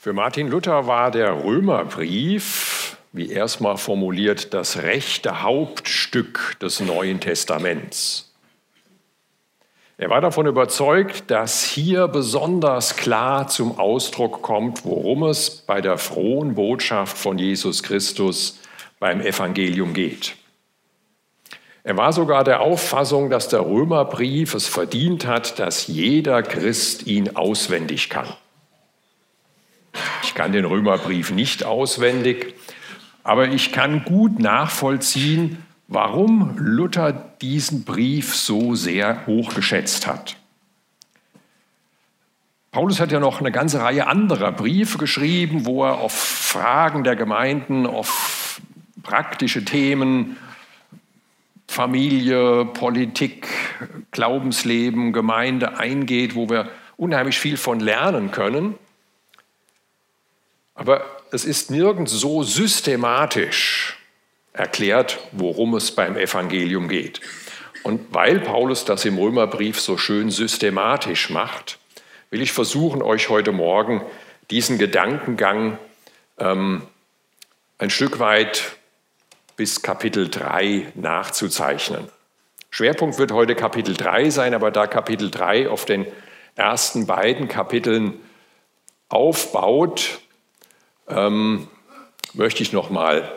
Für Martin Luther war der Römerbrief, wie erstmal formuliert, das rechte Hauptstück des Neuen Testaments. Er war davon überzeugt, dass hier besonders klar zum Ausdruck kommt, worum es bei der frohen Botschaft von Jesus Christus beim Evangelium geht. Er war sogar der Auffassung, dass der Römerbrief es verdient hat, dass jeder Christ ihn auswendig kann. Kann den Römerbrief nicht auswendig, aber ich kann gut nachvollziehen, warum Luther diesen Brief so sehr hoch geschätzt hat. Paulus hat ja noch eine ganze Reihe anderer Briefe geschrieben, wo er auf Fragen der Gemeinden, auf praktische Themen, Familie, Politik, Glaubensleben, Gemeinde eingeht, wo wir unheimlich viel von lernen können. Aber es ist nirgends so systematisch erklärt, worum es beim Evangelium geht. Und weil Paulus das im Römerbrief so schön systematisch macht, will ich versuchen, euch heute Morgen diesen Gedankengang ähm, ein Stück weit bis Kapitel 3 nachzuzeichnen. Schwerpunkt wird heute Kapitel 3 sein, aber da Kapitel 3 auf den ersten beiden Kapiteln aufbaut, ähm, möchte ich nochmal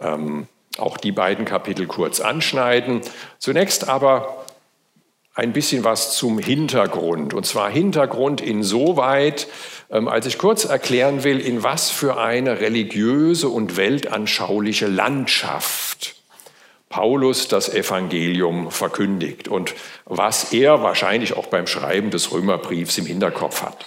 ähm, auch die beiden Kapitel kurz anschneiden. Zunächst aber ein bisschen was zum Hintergrund. Und zwar Hintergrund insoweit, ähm, als ich kurz erklären will, in was für eine religiöse und weltanschauliche Landschaft Paulus das Evangelium verkündigt und was er wahrscheinlich auch beim Schreiben des Römerbriefs im Hinterkopf hat.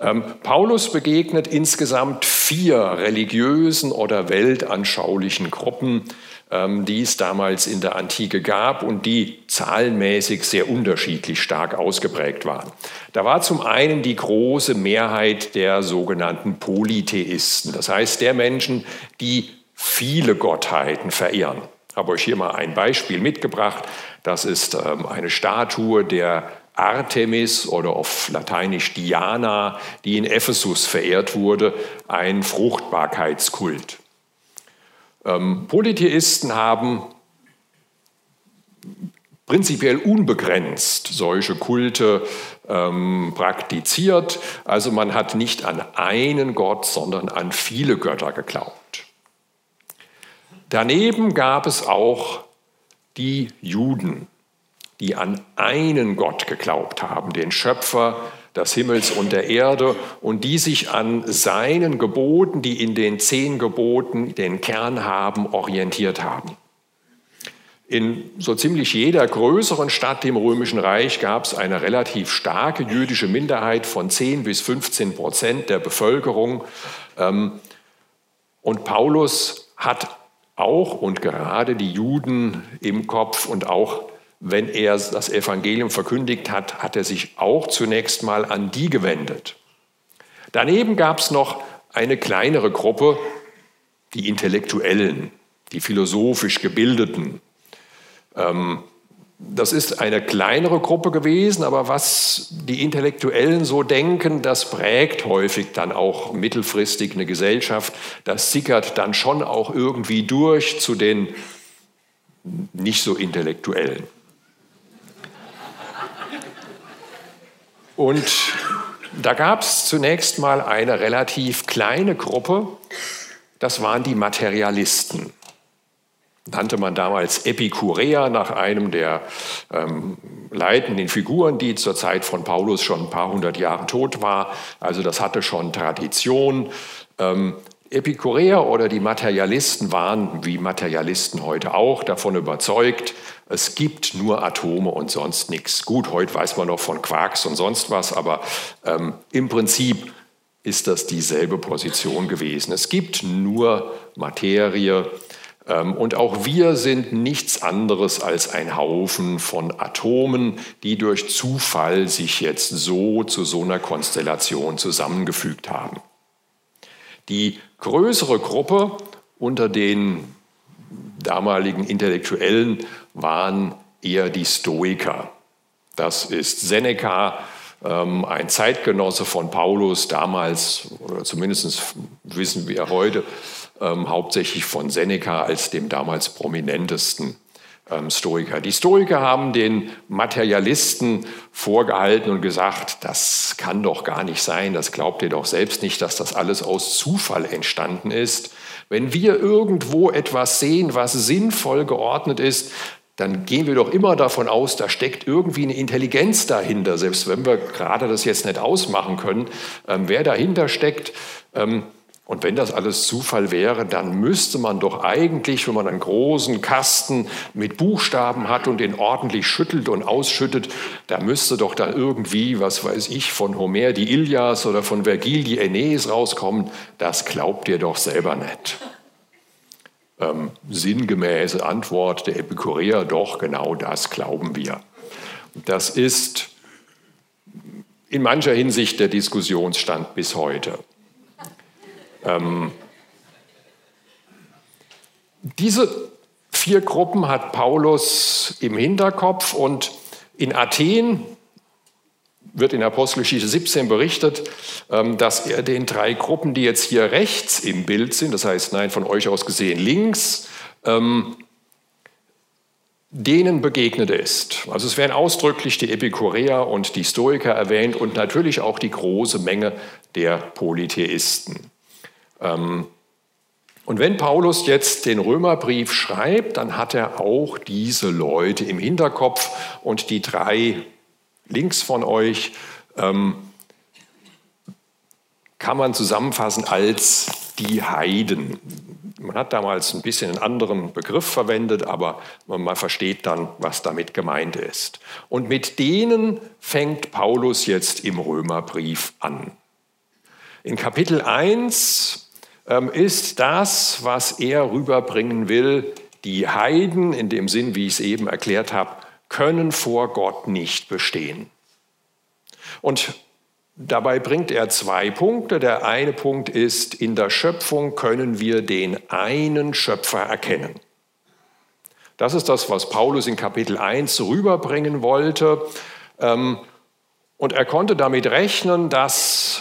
Ähm, Paulus begegnet insgesamt vier religiösen oder weltanschaulichen Gruppen, ähm, die es damals in der Antike gab und die zahlenmäßig sehr unterschiedlich stark ausgeprägt waren. Da war zum einen die große Mehrheit der sogenannten Polytheisten, das heißt der Menschen, die viele Gottheiten verehren. Ich habe euch hier mal ein Beispiel mitgebracht. Das ist ähm, eine Statue der Artemis oder auf Lateinisch Diana, die in Ephesus verehrt wurde, ein Fruchtbarkeitskult. Ähm, Polytheisten haben prinzipiell unbegrenzt solche Kulte ähm, praktiziert. Also man hat nicht an einen Gott, sondern an viele Götter geglaubt. Daneben gab es auch die Juden die an einen Gott geglaubt haben, den Schöpfer des Himmels und der Erde, und die sich an seinen Geboten, die in den zehn Geboten den Kern haben, orientiert haben. In so ziemlich jeder größeren Stadt im Römischen Reich gab es eine relativ starke jüdische Minderheit von 10 bis 15 Prozent der Bevölkerung. Ähm, und Paulus hat auch und gerade die Juden im Kopf und auch wenn er das Evangelium verkündigt hat, hat er sich auch zunächst mal an die gewendet. Daneben gab es noch eine kleinere Gruppe, die Intellektuellen, die philosophisch Gebildeten. Ähm, das ist eine kleinere Gruppe gewesen, aber was die Intellektuellen so denken, das prägt häufig dann auch mittelfristig eine Gesellschaft. Das sickert dann schon auch irgendwie durch zu den nicht so Intellektuellen. Und da gab es zunächst mal eine relativ kleine Gruppe, das waren die Materialisten. Nannte man damals Epikureer nach einem der ähm, leitenden Figuren, die zur Zeit von Paulus schon ein paar hundert Jahre tot war. Also das hatte schon Tradition. Ähm, Epikureer oder die Materialisten waren, wie Materialisten heute auch, davon überzeugt, es gibt nur Atome und sonst nichts. Gut, heute weiß man noch von Quarks und sonst was, aber ähm, im Prinzip ist das dieselbe Position gewesen. Es gibt nur Materie ähm, und auch wir sind nichts anderes als ein Haufen von Atomen, die durch Zufall sich jetzt so zu so einer Konstellation zusammengefügt haben. Die größere Gruppe unter den damaligen Intellektuellen waren eher die Stoiker. Das ist Seneca, ähm, ein Zeitgenosse von Paulus, damals, oder zumindest wissen wir heute, ähm, hauptsächlich von Seneca als dem damals prominentesten Stoiker. Die Stoiker haben den Materialisten vorgehalten und gesagt, das kann doch gar nicht sein, das glaubt ihr doch selbst nicht, dass das alles aus Zufall entstanden ist. Wenn wir irgendwo etwas sehen, was sinnvoll geordnet ist, dann gehen wir doch immer davon aus, da steckt irgendwie eine Intelligenz dahinter, selbst wenn wir gerade das jetzt nicht ausmachen können, ähm, wer dahinter steckt. Ähm, und wenn das alles Zufall wäre, dann müsste man doch eigentlich, wenn man einen großen Kasten mit Buchstaben hat und den ordentlich schüttelt und ausschüttet, da müsste doch dann irgendwie, was weiß ich, von Homer die Ilias oder von Vergil die Aeneis rauskommen. Das glaubt ihr doch selber nicht. Ähm, sinngemäße Antwort der Epikureer, doch genau das glauben wir. Das ist in mancher Hinsicht der Diskussionsstand bis heute. Ähm, diese vier Gruppen hat Paulus im Hinterkopf und in Athen wird in Apostelgeschichte 17 berichtet, ähm, dass er den drei Gruppen, die jetzt hier rechts im Bild sind, das heißt, nein, von euch aus gesehen links, ähm, denen begegnet ist. Also es werden ausdrücklich die Epikureer und die Stoiker erwähnt und natürlich auch die große Menge der Polytheisten. Ähm, und wenn Paulus jetzt den Römerbrief schreibt, dann hat er auch diese Leute im Hinterkopf und die drei links von euch ähm, kann man zusammenfassen als die Heiden. Man hat damals ein bisschen einen anderen Begriff verwendet, aber man versteht dann, was damit gemeint ist. Und mit denen fängt Paulus jetzt im Römerbrief an. In Kapitel 1 ähm, ist das, was er rüberbringen will. Die Heiden, in dem Sinn, wie ich es eben erklärt habe, können vor Gott nicht bestehen. Und dabei bringt er zwei Punkte. Der eine Punkt ist, in der Schöpfung können wir den einen Schöpfer erkennen. Das ist das, was Paulus in Kapitel 1 rüberbringen wollte. Ähm, und er konnte damit rechnen, dass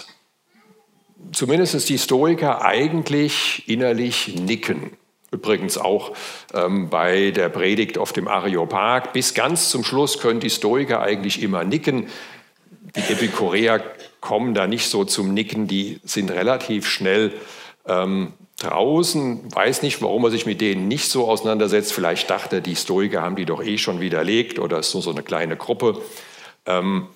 zumindest die Stoiker eigentlich innerlich nicken. Übrigens auch ähm, bei der Predigt auf dem Areopag. Bis ganz zum Schluss können die Stoiker eigentlich immer nicken. Die Epikureer kommen da nicht so zum Nicken, die sind relativ schnell ähm, draußen. Weiß nicht, warum er sich mit denen nicht so auseinandersetzt. Vielleicht dachte er, die Stoiker haben die doch eh schon widerlegt oder ist nur so eine kleine Gruppe. Ähm,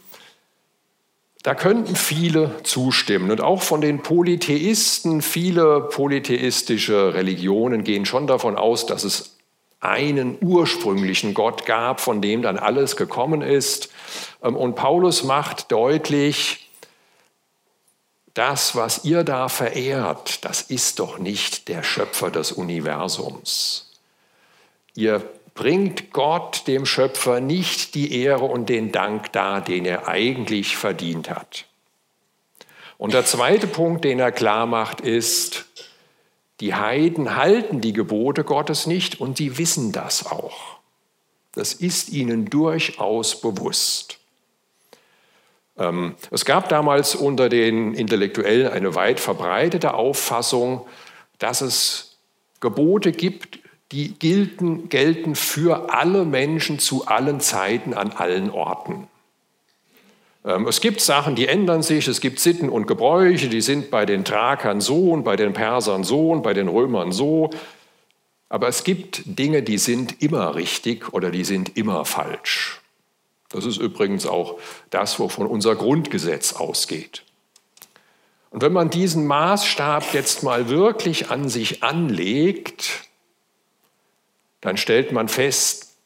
da könnten viele zustimmen. Und auch von den Polytheisten, viele polytheistische Religionen gehen schon davon aus, dass es einen ursprünglichen Gott gab, von dem dann alles gekommen ist. Ähm, und Paulus macht deutlich, das, was ihr da verehrt, das ist doch nicht der Schöpfer des Universums. Ihr bringt Gott, dem Schöpfer, nicht die Ehre und den Dank dar, den er eigentlich verdient hat. Und der zweite Punkt, den er klar macht, ist, die Heiden halten die Gebote Gottes nicht und sie wissen das auch. Das ist ihnen durchaus bewusst. Ähm, es gab damals unter den Intellektuellen eine weit verbreitete Auffassung, dass es Gebote gibt, die gelten, gelten für alle Menschen zu allen Zeiten an allen Orten. Ähm, es gibt Sachen, die ändern sich, es gibt Sitten und Gebräuche, die sind bei den Thrakern so und bei den Persern so und bei den Römern so. Aber es gibt Dinge, die sind immer richtig oder die sind immer falsch. Das ist übrigens auch das, wovon unser Grundgesetz ausgeht. Und wenn man diesen Maßstab jetzt mal wirklich an sich anlegt, dann stellt man fest,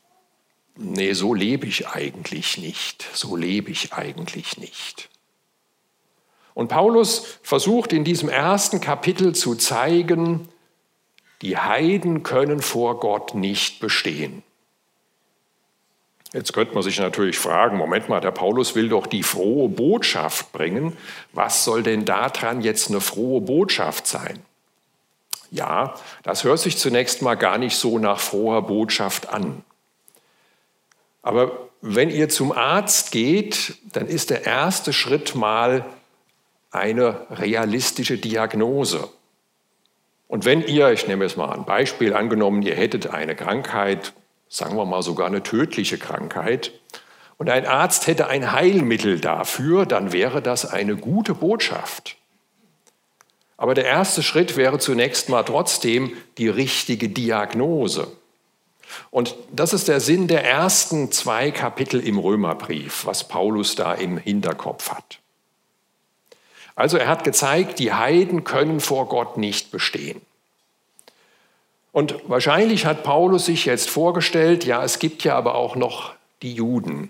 nee, so lebe ich eigentlich nicht, so lebe ich eigentlich nicht. Und Paulus versucht in diesem ersten Kapitel zu zeigen, die Heiden können vor Gott nicht bestehen. Jetzt könnte man sich natürlich fragen, Moment mal, der Paulus will doch die frohe Botschaft bringen. Was soll denn daran jetzt eine frohe Botschaft sein? Ja, das hört sich zunächst mal gar nicht so nach froher Botschaft an. Aber wenn ihr zum Arzt geht, dann ist der erste Schritt mal eine realistische Diagnose. Und wenn ihr, ich nehme jetzt mal ein Beispiel, angenommen, ihr hättet eine Krankheit, sagen wir mal sogar eine tödliche Krankheit, und ein Arzt hätte ein Heilmittel dafür, dann wäre das eine gute Botschaft. Aber der erste Schritt wäre zunächst mal trotzdem die richtige Diagnose. Und das ist der Sinn der ersten zwei Kapitel im Römerbrief, was Paulus da im Hinterkopf hat. Also er hat gezeigt, die Heiden können vor Gott nicht bestehen. Und wahrscheinlich hat Paulus sich jetzt vorgestellt, ja, es gibt ja aber auch noch die Juden.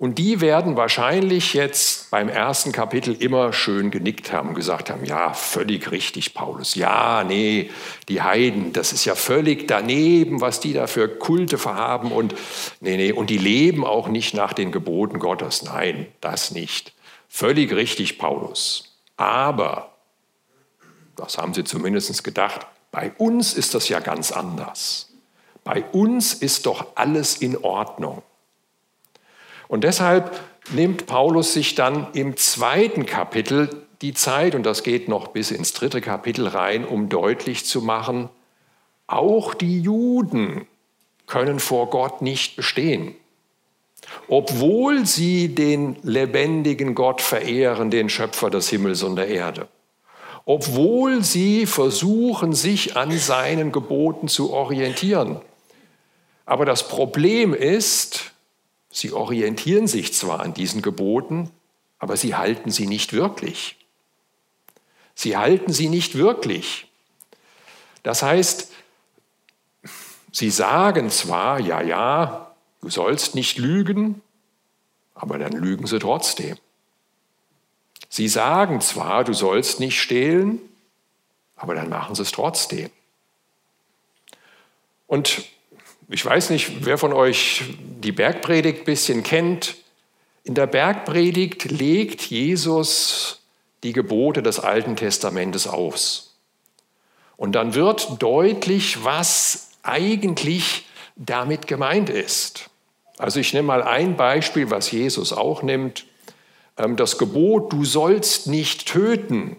Und die werden wahrscheinlich jetzt beim ersten Kapitel immer schön genickt haben, gesagt haben, ja, völlig richtig, Paulus. Ja, nee, die Heiden, das ist ja völlig daneben, was die da für Kulte verhaben und nee, nee, und die leben auch nicht nach den Geboten Gottes. Nein, das nicht. Völlig richtig, Paulus. Aber, das haben sie zumindest gedacht, bei uns ist das ja ganz anders. Bei uns ist doch alles in Ordnung. Und deshalb nimmt Paulus sich dann im zweiten Kapitel die Zeit, und das geht noch bis ins dritte Kapitel rein, um deutlich zu machen, auch die Juden können vor Gott nicht bestehen. Obwohl sie den lebendigen Gott verehren, den Schöpfer des Himmels und der Erde. Obwohl sie versuchen, sich an seinen Geboten zu orientieren. Aber das Problem ist, Sie orientieren sich zwar an diesen Geboten, aber sie halten sie nicht wirklich. Sie halten sie nicht wirklich. Das heißt, sie sagen zwar, ja, ja, du sollst nicht lügen, aber dann lügen sie trotzdem. Sie sagen zwar, du sollst nicht stehlen, aber dann machen sie es trotzdem. Und ich weiß nicht, wer von euch die Bergpredigt ein bisschen kennt. In der Bergpredigt legt Jesus die Gebote des Alten Testamentes aus. Und dann wird deutlich, was eigentlich damit gemeint ist. Also ich nehme mal ein Beispiel, was Jesus auch nimmt. Ähm, das Gebot, du sollst nicht töten,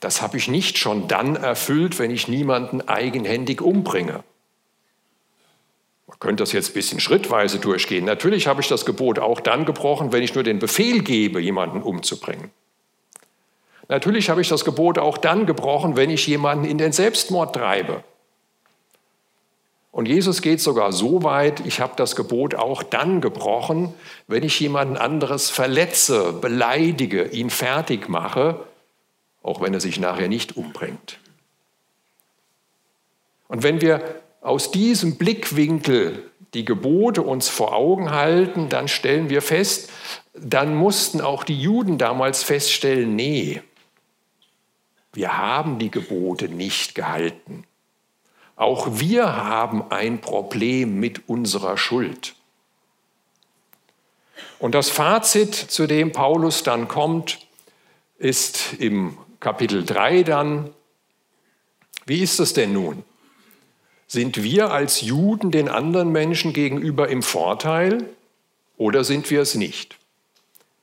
das habe ich nicht schon dann erfüllt, wenn ich niemanden eigenhändig umbringe. Man könnte das jetzt ein bisschen schrittweise durchgehen. Natürlich habe ich das Gebot auch dann gebrochen, wenn ich nur den Befehl gebe, jemanden umzubringen. Natürlich habe ich das Gebot auch dann gebrochen, wenn ich jemanden in den Selbstmord treibe. Und Jesus geht sogar so weit, ich habe das Gebot auch dann gebrochen, wenn ich jemanden anderes verletze, beleidige, ihn fertig mache, auch wenn er sich nachher nicht umbringt. Und wenn wir aus diesem Blickwinkel die Gebote uns vor Augen halten, dann stellen wir fest, dann mussten auch die Juden damals feststellen, nee, wir haben die Gebote nicht gehalten. Auch wir haben ein Problem mit unserer Schuld. Und das Fazit, zu dem Paulus dann kommt, ist im Kapitel 3 dann, wie ist es denn nun? Sind wir als Juden den anderen Menschen gegenüber im Vorteil oder sind wir es nicht?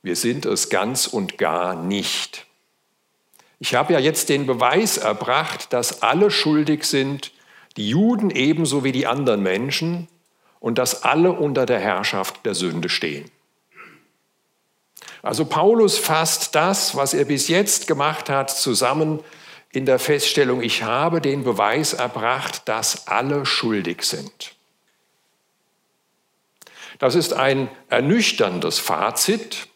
Wir sind es ganz und gar nicht. Ich habe ja jetzt den Beweis erbracht, dass alle schuldig sind, die Juden ebenso wie die anderen Menschen und dass alle unter der Herrschaft der Sünde stehen. Also Paulus fasst das, was er bis jetzt gemacht hat, zusammen in der Feststellung, ich habe den Beweis erbracht, dass alle schuldig sind. Das ist ein ernüchterndes Fazit.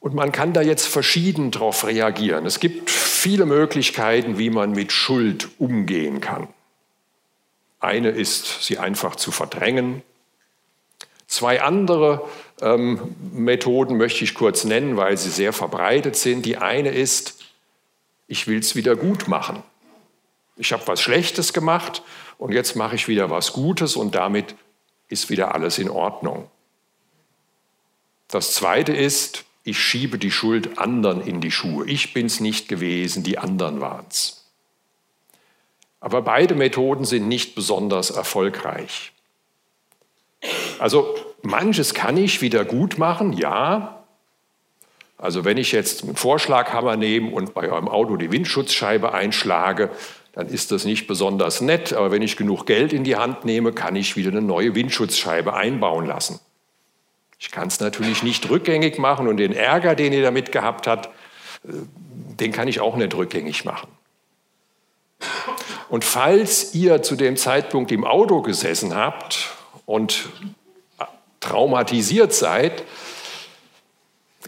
Und man kann da jetzt verschieden darauf reagieren. Es gibt viele Möglichkeiten, wie man mit Schuld umgehen kann. Eine ist, sie einfach zu verdrängen. Zwei andere ähm, Methoden möchte ich kurz nennen, weil sie sehr verbreitet sind. Die eine ist, ich will es wieder gut machen. Ich habe was Schlechtes gemacht und jetzt mache ich wieder was Gutes und damit ist wieder alles in Ordnung. Das Zweite ist, ich schiebe die Schuld anderen in die Schuhe. Ich bin es nicht gewesen, die anderen waren es. Aber beide Methoden sind nicht besonders erfolgreich. Also manches kann ich wieder gut machen, ja. Also wenn ich jetzt einen Vorschlaghammer nehme und bei eurem Auto die Windschutzscheibe einschlage, dann ist das nicht besonders nett, aber wenn ich genug Geld in die Hand nehme, kann ich wieder eine neue Windschutzscheibe einbauen lassen. Ich kann es natürlich nicht rückgängig machen und den Ärger, den ihr damit gehabt habt, äh, den kann ich auch nicht rückgängig machen. Und falls ihr zu dem Zeitpunkt im Auto gesessen habt und traumatisiert seid,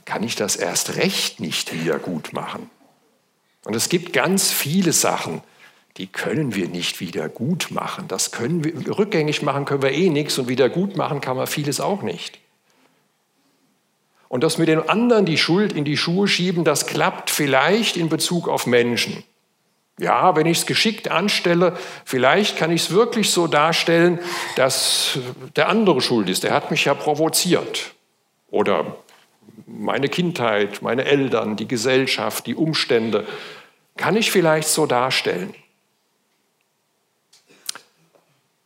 kann ich das erst recht nicht wieder gut machen. Und es gibt ganz viele Sachen, die können wir nicht wieder gut machen. Das können wir rückgängig machen können wir eh nichts und wieder gut machen kann man vieles auch nicht. Und das mit den anderen die Schuld in die Schuhe schieben, das klappt vielleicht in Bezug auf Menschen. Ja, wenn ich es geschickt anstelle, vielleicht kann ich es wirklich so darstellen, dass der andere schuld ist. Der hat mich ja provoziert. Oder meine Kindheit, meine Eltern, die Gesellschaft, die Umstände. Kann ich vielleicht so darstellen.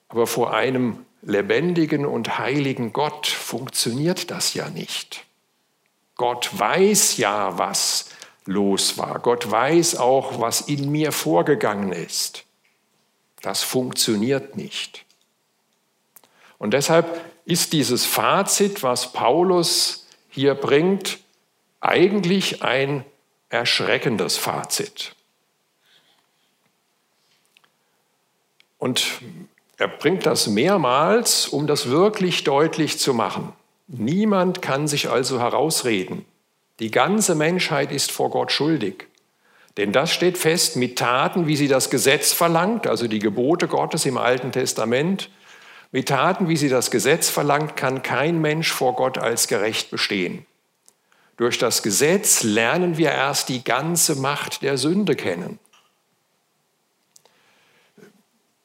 Aber vor einem lebendigen und heiligen Gott funktioniert das ja nicht. Gott weiß ja, was los war. Gott weiß auch, was in mir vorgegangen ist. Das funktioniert nicht. Und deshalb ist dieses Fazit, was Paulus hier bringt, eigentlich ein erschreckendes Fazit. Und er bringt das mehrmals, um das wirklich deutlich zu machen. Niemand kann sich also herausreden. Die ganze Menschheit ist vor Gott schuldig. Denn das steht fest mit Taten, wie sie das Gesetz verlangt, also die Gebote Gottes im Alten Testament. Mit Taten, wie sie das Gesetz verlangt, kann kein Mensch vor Gott als gerecht bestehen. Durch das Gesetz lernen wir erst die ganze Macht der Sünde kennen.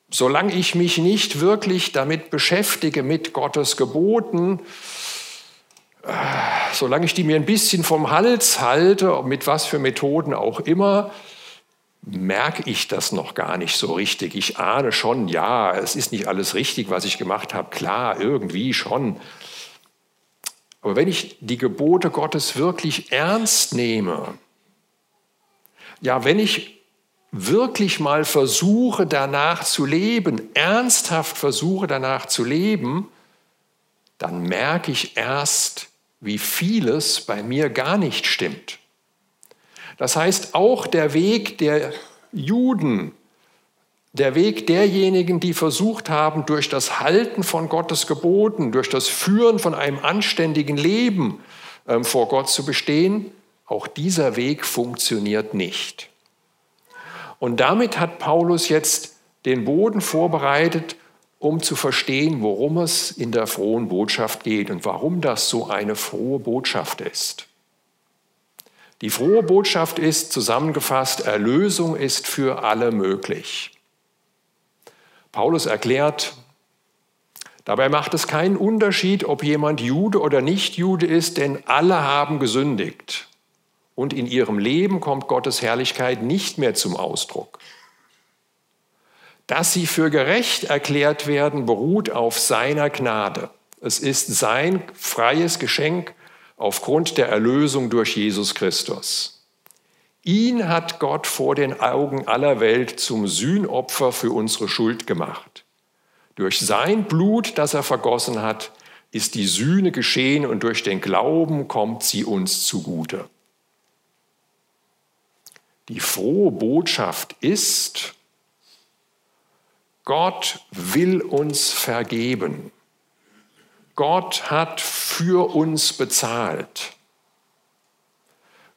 Solange ich mich nicht wirklich damit beschäftige, mit Gottes Geboten, solange ich die mir ein bisschen vom Hals halte, mit was für Methoden auch immer, merke ich das noch gar nicht so richtig. Ich ahne schon, ja, es ist nicht alles richtig, was ich gemacht habe. Klar, irgendwie schon. Aber wenn ich die Gebote Gottes wirklich ernst nehme, ja, wenn ich wirklich mal versuche danach zu leben, ernsthaft versuche danach zu leben, dann merke ich erst, wie vieles bei mir gar nicht stimmt. Das heißt, auch der Weg der Juden, der Weg derjenigen, die versucht haben, durch das Halten von Gottes Geboten, durch das Führen von einem anständigen Leben äh, vor Gott zu bestehen, auch dieser Weg funktioniert nicht. Und damit hat Paulus jetzt den Boden vorbereitet um zu verstehen, worum es in der frohen Botschaft geht und warum das so eine frohe Botschaft ist. Die frohe Botschaft ist zusammengefasst, Erlösung ist für alle möglich. Paulus erklärt, dabei macht es keinen Unterschied, ob jemand Jude oder nicht Jude ist, denn alle haben gesündigt und in ihrem Leben kommt Gottes Herrlichkeit nicht mehr zum Ausdruck. Dass sie für gerecht erklärt werden, beruht auf seiner Gnade. Es ist sein freies Geschenk aufgrund der Erlösung durch Jesus Christus. Ihn hat Gott vor den Augen aller Welt zum Sühnopfer für unsere Schuld gemacht. Durch sein Blut, das er vergossen hat, ist die Sühne geschehen und durch den Glauben kommt sie uns zugute. Die frohe Botschaft ist, Gott will uns vergeben. Gott hat für uns bezahlt.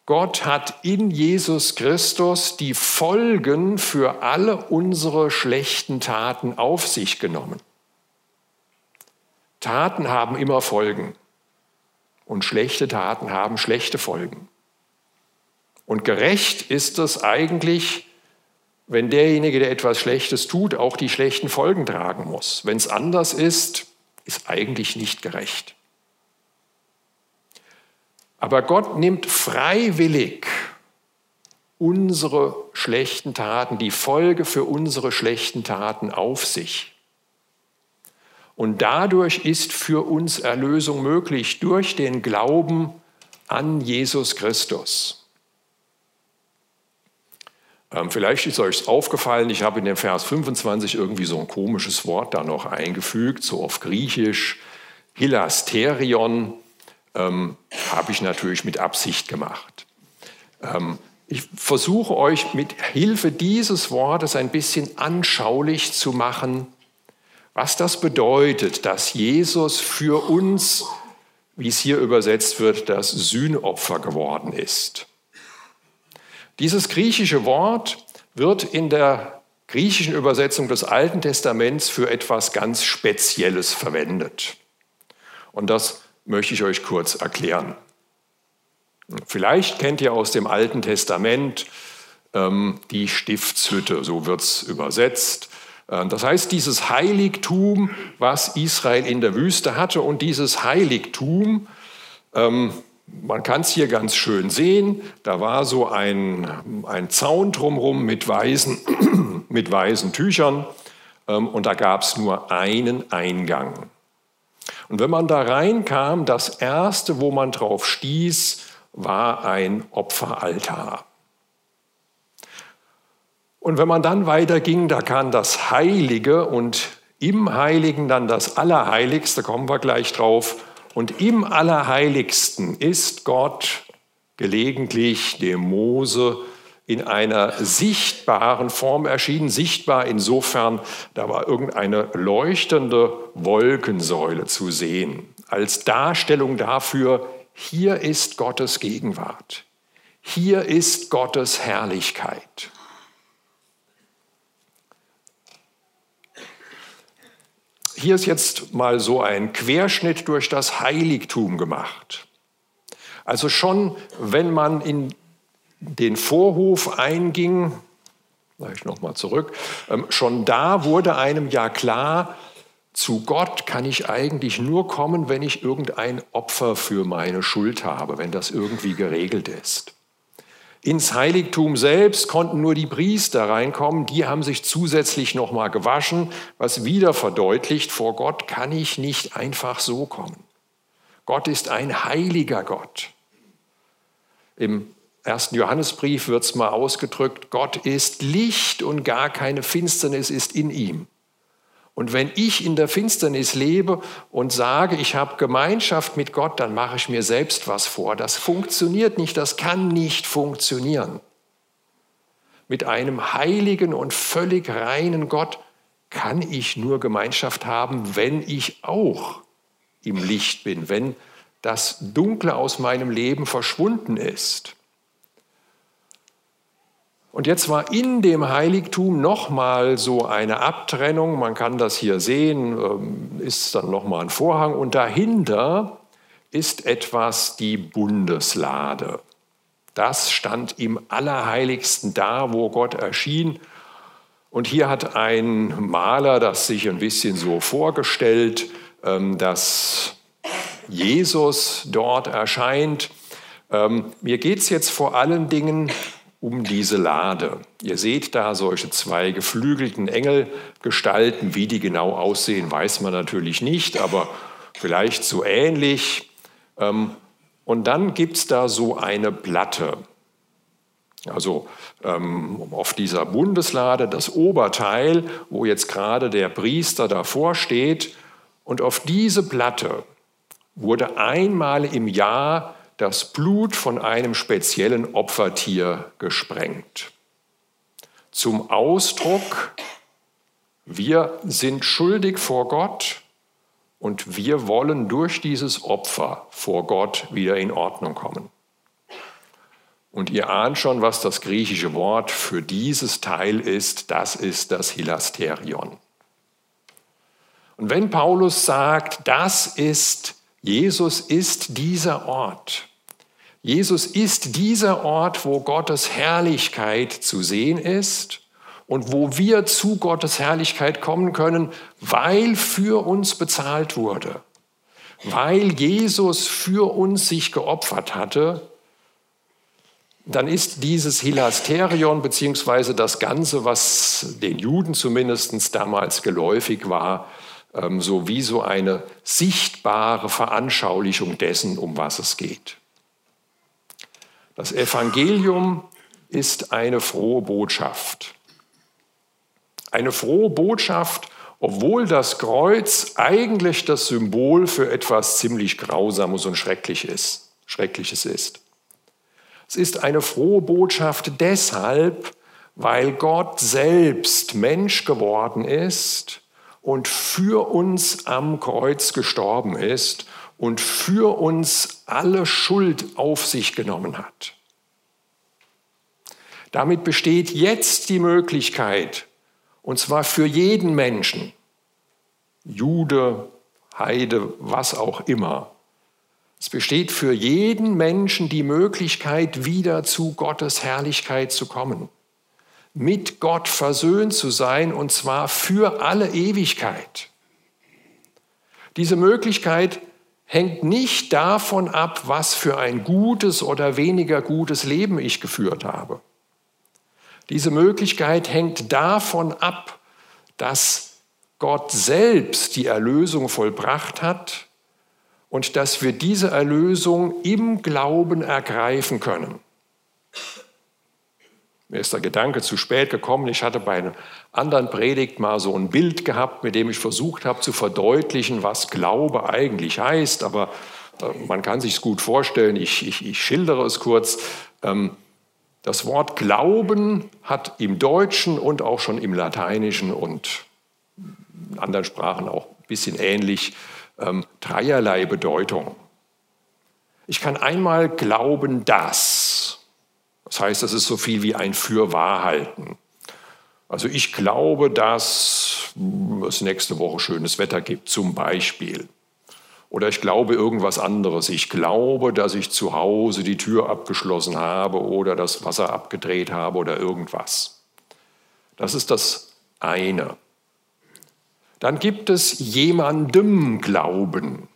Gott hat in Jesus Christus die Folgen für alle unsere schlechten Taten auf sich genommen. Taten haben immer Folgen und schlechte Taten haben schlechte Folgen. Und gerecht ist es eigentlich, wenn derjenige, der etwas Schlechtes tut, auch die schlechten Folgen tragen muss. Wenn es anders ist, ist eigentlich nicht gerecht. Aber Gott nimmt freiwillig unsere schlechten Taten, die Folge für unsere schlechten Taten auf sich. Und dadurch ist für uns Erlösung möglich durch den Glauben an Jesus Christus. Ähm, vielleicht ist euch aufgefallen, ich habe in dem Vers 25 irgendwie so ein komisches Wort da noch eingefügt, so auf Griechisch. Hilasterion ähm, habe ich natürlich mit Absicht gemacht. Ähm, ich versuche euch mit Hilfe dieses Wortes ein bisschen anschaulich zu machen, was das bedeutet, dass Jesus für uns, wie es hier übersetzt wird, das Sühnopfer geworden ist. Dieses griechische Wort wird in der griechischen Übersetzung des Alten Testaments für etwas ganz Spezielles verwendet. Und das möchte ich euch kurz erklären. Vielleicht kennt ihr aus dem Alten Testament ähm, die Stiftshütte, so wird es übersetzt. Äh, das heißt, dieses Heiligtum, was Israel in der Wüste hatte, und dieses Heiligtum, ähm, man kann es hier ganz schön sehen, da war so ein, ein Zaun drumherum mit weißen, mit weißen Tüchern ähm, und da gab es nur einen Eingang. Und wenn man da reinkam, das erste, wo man drauf stieß, war ein Opferaltar. Und wenn man dann weiterging, da kam das Heilige und im Heiligen dann das Allerheiligste, kommen wir gleich drauf. Und im Allerheiligsten ist Gott gelegentlich dem Mose in einer sichtbaren Form erschienen. Sichtbar insofern, da war irgendeine leuchtende Wolkensäule zu sehen, als Darstellung dafür, hier ist Gottes Gegenwart. Hier ist Gottes Herrlichkeit. Hier ist jetzt mal so ein Querschnitt durch das Heiligtum gemacht. Also schon, wenn man in den Vorhof einging, ich nochmal zurück, ähm, schon da wurde einem ja klar, zu Gott kann ich eigentlich nur kommen, wenn ich irgendein Opfer für meine Schuld habe, wenn das irgendwie geregelt ist. Ins Heiligtum selbst konnten nur die Priester reinkommen, die haben sich zusätzlich nochmal gewaschen, was wieder verdeutlicht, vor Gott kann ich nicht einfach so kommen. Gott ist ein heiliger Gott. Im ersten Johannesbrief wird es mal ausgedrückt, Gott ist Licht und gar keine Finsternis ist in ihm. Und wenn ich in der Finsternis lebe und sage, ich habe Gemeinschaft mit Gott, dann mache ich mir selbst was vor. Das funktioniert nicht, das kann nicht funktionieren. Mit einem heiligen und völlig reinen Gott kann ich nur Gemeinschaft haben, wenn ich auch im Licht bin, wenn das Dunkle aus meinem Leben verschwunden ist. Und jetzt war in dem Heiligtum nochmal so eine Abtrennung, man kann das hier sehen, ähm, ist dann nochmal ein Vorhang und dahinter ist etwas die Bundeslade. Das stand im Allerheiligsten da, wo Gott erschien. Und hier hat ein Maler das sich ein bisschen so vorgestellt, ähm, dass Jesus dort erscheint. Ähm, mir geht es jetzt vor allen Dingen um diese Lade. Ihr seht da solche zwei geflügelten Engelgestalten. Wie die genau aussehen, weiß man natürlich nicht, aber vielleicht so ähnlich. Ähm, und dann gibt es da so eine Platte. Also ähm, auf dieser Bundeslade das Oberteil, wo jetzt gerade der Priester davor steht. Und auf diese Platte wurde einmal im Jahr das Blut von einem speziellen Opfertier gesprengt. Zum Ausdruck, wir sind schuldig vor Gott und wir wollen durch dieses Opfer vor Gott wieder in Ordnung kommen. Und ihr ahnt schon, was das griechische Wort für dieses Teil ist. Das ist das Hilasterion. Und wenn Paulus sagt, das ist, Jesus ist dieser Ort, Jesus ist dieser Ort, wo Gottes Herrlichkeit zu sehen ist und wo wir zu Gottes Herrlichkeit kommen können, weil für uns bezahlt wurde, weil Jesus für uns sich geopfert hatte, dann ist dieses Hilasterion beziehungsweise das Ganze, was den Juden zumindest damals geläufig war, ähm, so wie so eine sichtbare Veranschaulichung dessen, um was es geht. Das Evangelium ist eine frohe Botschaft. Eine frohe Botschaft, obwohl das Kreuz eigentlich das Symbol für etwas ziemlich Grausames und Schreckliches ist. Es ist eine frohe Botschaft deshalb, weil Gott selbst Mensch geworden ist und für uns am Kreuz gestorben ist und für uns alle Schuld auf sich genommen hat. Damit besteht jetzt die Möglichkeit, und zwar für jeden Menschen, Jude, Heide, was auch immer. Es besteht für jeden Menschen die Möglichkeit, wieder zu Gottes Herrlichkeit zu kommen, mit Gott versöhnt zu sein, und zwar für alle Ewigkeit. Diese Möglichkeit hängt nicht davon ab, was für ein gutes oder weniger gutes Leben ich geführt habe. Diese Möglichkeit hängt davon ab, dass Gott selbst die Erlösung vollbracht hat und dass wir diese Erlösung im Glauben ergreifen können. Mir ist der Gedanke zu spät gekommen. Ich hatte bei einer anderen Predigt mal so ein Bild gehabt, mit dem ich versucht habe zu verdeutlichen, was Glaube eigentlich heißt. Aber äh, man kann sich es gut vorstellen. Ich, ich, ich schildere es kurz. Ähm, das Wort Glauben hat im Deutschen und auch schon im Lateinischen und in anderen Sprachen auch ein bisschen ähnlich ähm, dreierlei Bedeutung. Ich kann einmal glauben, dass. Das heißt, das ist so viel wie ein Fürwahrhalten. Also ich glaube, dass es nächste Woche schönes Wetter gibt, zum Beispiel. Oder ich glaube irgendwas anderes. Ich glaube, dass ich zu Hause die Tür abgeschlossen habe oder das Wasser abgedreht habe oder irgendwas. Das ist das eine. Dann gibt es jemandem Glauben.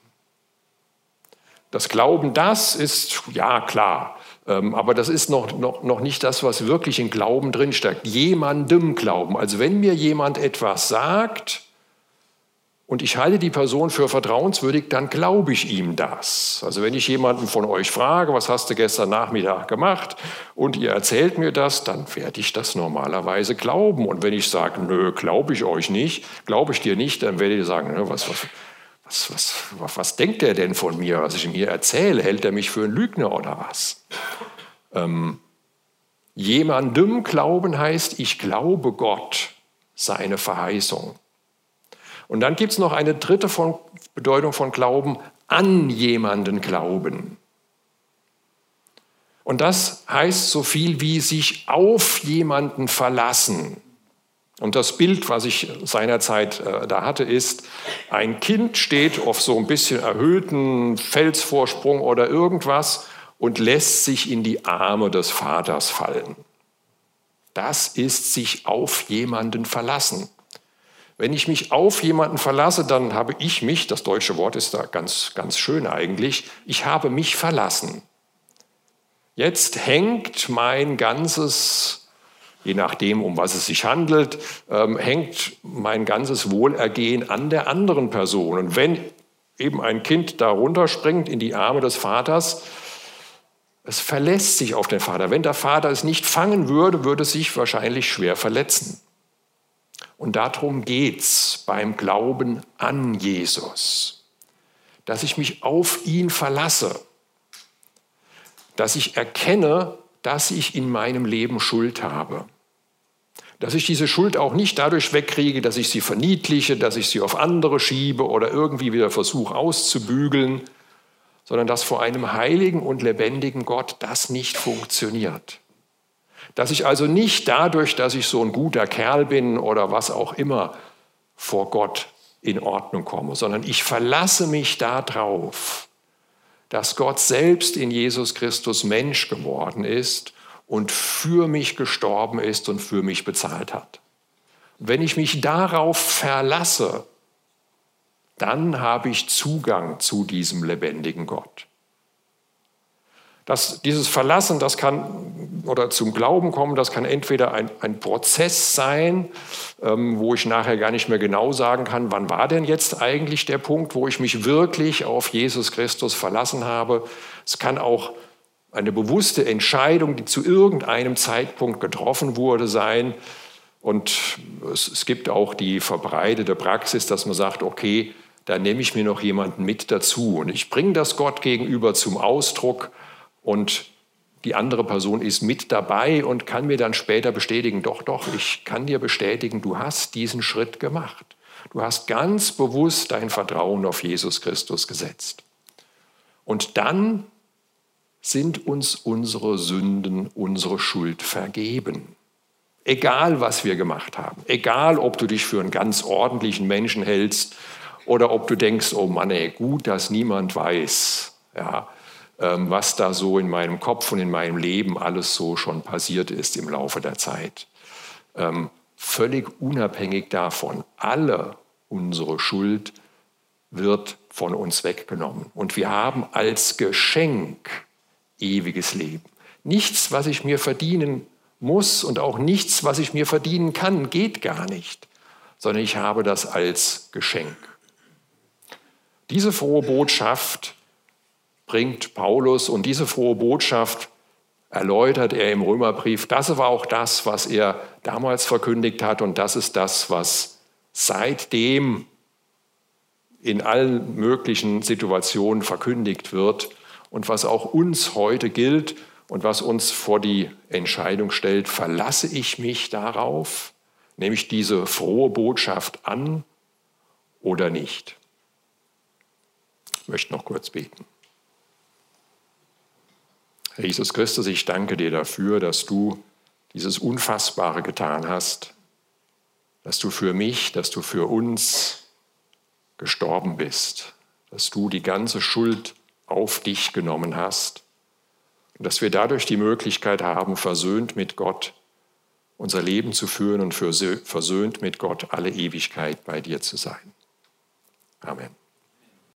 Das Glauben, das ist, ja klar, aber das ist noch, noch, noch nicht das, was wirklich in Glauben drinsteckt. Jemandem Glauben. Also wenn mir jemand etwas sagt, und ich halte die Person für vertrauenswürdig, dann glaube ich ihm das. Also wenn ich jemanden von euch frage, was hast du gestern Nachmittag gemacht und ihr erzählt mir das, dann werde ich das normalerweise glauben. Und wenn ich sage, nö, glaube ich euch nicht, glaube ich dir nicht, dann werde ich sagen, was, was, was, was, was denkt er denn von mir, was ich ihm hier erzähle? Hält er mich für einen Lügner oder was? Ähm, jemandem glauben heißt, ich glaube Gott, seine Verheißung. Und dann gibt es noch eine dritte von Bedeutung von Glauben, an jemanden glauben. Und das heißt so viel wie sich auf jemanden verlassen. Und das Bild, was ich seinerzeit äh, da hatte, ist, ein Kind steht auf so ein bisschen erhöhten Felsvorsprung oder irgendwas und lässt sich in die Arme des Vaters fallen. Das ist sich auf jemanden verlassen. Wenn ich mich auf jemanden verlasse, dann habe ich mich, das deutsche Wort ist da ganz, ganz schön eigentlich, ich habe mich verlassen. Jetzt hängt mein ganzes, je nachdem, um was es sich handelt, ähm, hängt mein ganzes Wohlergehen an der anderen Person. Und wenn eben ein Kind da runterspringt in die Arme des Vaters, es verlässt sich auf den Vater. Wenn der Vater es nicht fangen würde, würde es sich wahrscheinlich schwer verletzen. Und darum geht es beim Glauben an Jesus, dass ich mich auf ihn verlasse, dass ich erkenne, dass ich in meinem Leben Schuld habe, dass ich diese Schuld auch nicht dadurch wegkriege, dass ich sie verniedliche, dass ich sie auf andere schiebe oder irgendwie wieder versuche auszubügeln, sondern dass vor einem heiligen und lebendigen Gott das nicht funktioniert. Dass ich also nicht dadurch, dass ich so ein guter Kerl bin oder was auch immer, vor Gott in Ordnung komme, sondern ich verlasse mich darauf, dass Gott selbst in Jesus Christus Mensch geworden ist und für mich gestorben ist und für mich bezahlt hat. Wenn ich mich darauf verlasse, dann habe ich Zugang zu diesem lebendigen Gott. Das, dieses Verlassen, das kann oder zum Glauben kommen, das kann entweder ein, ein Prozess sein, ähm, wo ich nachher gar nicht mehr genau sagen kann, wann war denn jetzt eigentlich der Punkt, wo ich mich wirklich auf Jesus Christus verlassen habe. Es kann auch eine bewusste Entscheidung, die zu irgendeinem Zeitpunkt getroffen wurde, sein. Und es, es gibt auch die verbreitete Praxis, dass man sagt, okay, da nehme ich mir noch jemanden mit dazu und ich bringe das Gott gegenüber zum Ausdruck und die andere Person ist mit dabei und kann mir dann später bestätigen, doch, doch, ich kann dir bestätigen, du hast diesen Schritt gemacht. Du hast ganz bewusst dein Vertrauen auf Jesus Christus gesetzt. Und dann sind uns unsere Sünden, unsere Schuld vergeben. Egal, was wir gemacht haben, egal, ob du dich für einen ganz ordentlichen Menschen hältst oder ob du denkst, oh Mann, ey, gut, dass niemand weiß, ja, ähm, was da so in meinem Kopf und in meinem Leben alles so schon passiert ist im Laufe der Zeit. Ähm, völlig unabhängig davon, alle unsere Schuld wird von uns weggenommen. Und wir haben als Geschenk ewiges Leben. Nichts, was ich mir verdienen muss und auch nichts, was ich mir verdienen kann, geht gar nicht, sondern ich habe das als Geschenk. Diese frohe Botschaft bringt Paulus und diese frohe Botschaft erläutert er im Römerbrief. Das war auch das, was er damals verkündigt hat und das ist das, was seitdem in allen möglichen Situationen verkündigt wird und was auch uns heute gilt und was uns vor die Entscheidung stellt, verlasse ich mich darauf, nehme ich diese frohe Botschaft an oder nicht. Ich möchte noch kurz beten. Herr Jesus Christus, ich danke dir dafür, dass du dieses Unfassbare getan hast, dass du für mich, dass du für uns gestorben bist, dass du die ganze Schuld auf dich genommen hast und dass wir dadurch die Möglichkeit haben, versöhnt mit Gott unser Leben zu führen und versöhnt mit Gott alle Ewigkeit bei dir zu sein. Amen.